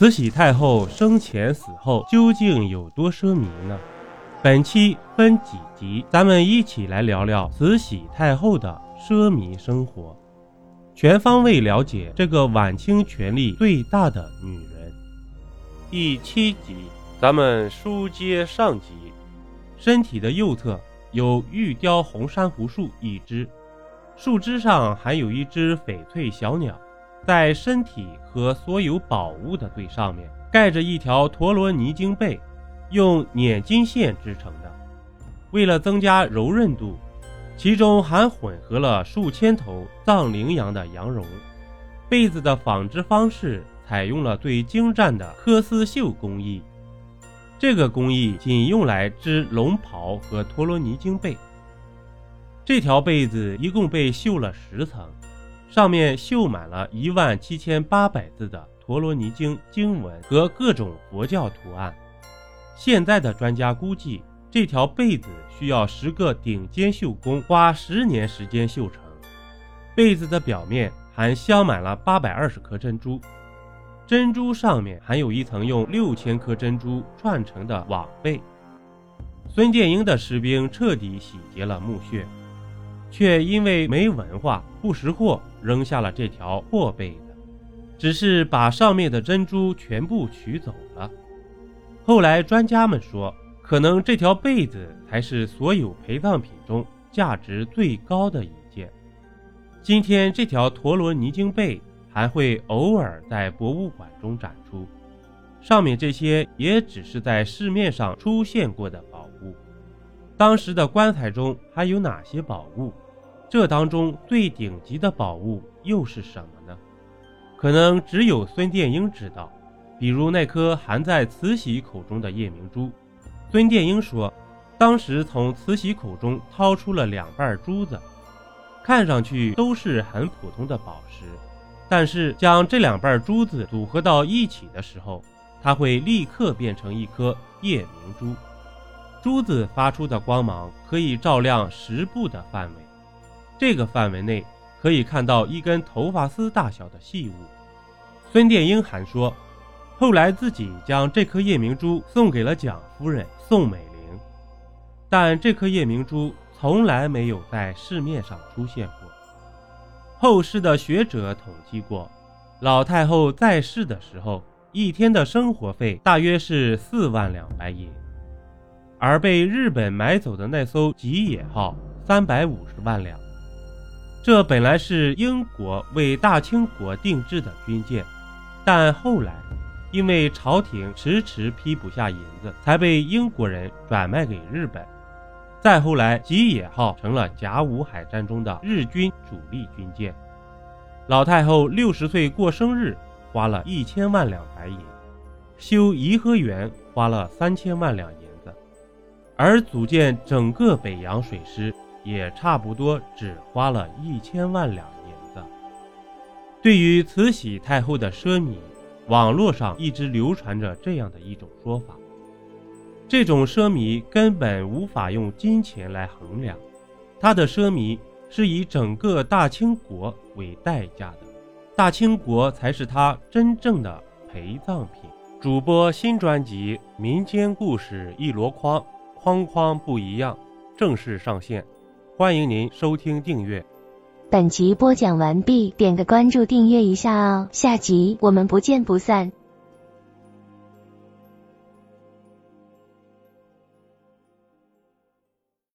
慈禧太后生前死后究竟有多奢靡呢？本期分几集，咱们一起来聊聊慈禧太后的奢靡生活，全方位了解这个晚清权力最大的女人。第七集，咱们书接上集，身体的右侧有玉雕红珊瑚树一只，树枝上还有一只翡翠小鸟。在身体和所有宝物的最上面盖着一条陀罗尼经被，用捻金线织成的。为了增加柔韧度，其中还混合了数千头藏羚羊的羊绒。被子的纺织方式采用了最精湛的缂丝绣工艺，这个工艺仅用来织龙袍和陀罗尼经被。这条被子一共被绣了十层。上面绣满了一万七千八百字的陀罗尼经经文和各种佛教图案。现在的专家估计，这条被子需要十个顶尖绣工花十年时间绣成。被子的表面还镶满了八百二十颗珍珠，珍珠上面还有一层用六千颗珍珠串成的网被。孙殿英的士兵彻底洗劫了墓穴。却因为没文化、不识货，扔下了这条破被子，只是把上面的珍珠全部取走了。后来专家们说，可能这条被子才是所有陪葬品中价值最高的一件。今天这条陀螺尼经被还会偶尔在博物馆中展出，上面这些也只是在市面上出现过的宝。当时的棺材中还有哪些宝物？这当中最顶级的宝物又是什么呢？可能只有孙殿英知道。比如那颗含在慈禧口中的夜明珠，孙殿英说，当时从慈禧口中掏出了两瓣珠子，看上去都是很普通的宝石，但是将这两瓣珠子组合到一起的时候，它会立刻变成一颗夜明珠。珠子发出的光芒可以照亮十步的范围。这个范围内可以看到一根头发丝大小的细物。孙殿英还说，后来自己将这颗夜明珠送给了蒋夫人宋美龄，但这颗夜明珠从来没有在市面上出现过。后世的学者统计过，老太后在世的时候，一天的生活费大约是四万两白银，而被日本买走的那艘吉野号三百五十万两。这本来是英国为大清国定制的军舰，但后来因为朝廷迟迟批不下银子，才被英国人转卖给日本。再后来，吉野号成了甲午海战中的日军主力军舰。老太后六十岁过生日，花了一千万两白银；修颐和园花了三千万两银，而组建整个北洋水师。也差不多只花了一千万两银子。对于慈禧太后的奢靡，网络上一直流传着这样的一种说法：这种奢靡根本无法用金钱来衡量，她的奢靡是以整个大清国为代价的，大清国才是她真正的陪葬品。主播新专辑《民间故事一箩筐》，框框不一样，正式上线。欢迎您收听订阅。本集播讲完毕，点个关注，订阅一下哦。下集我们不见不散。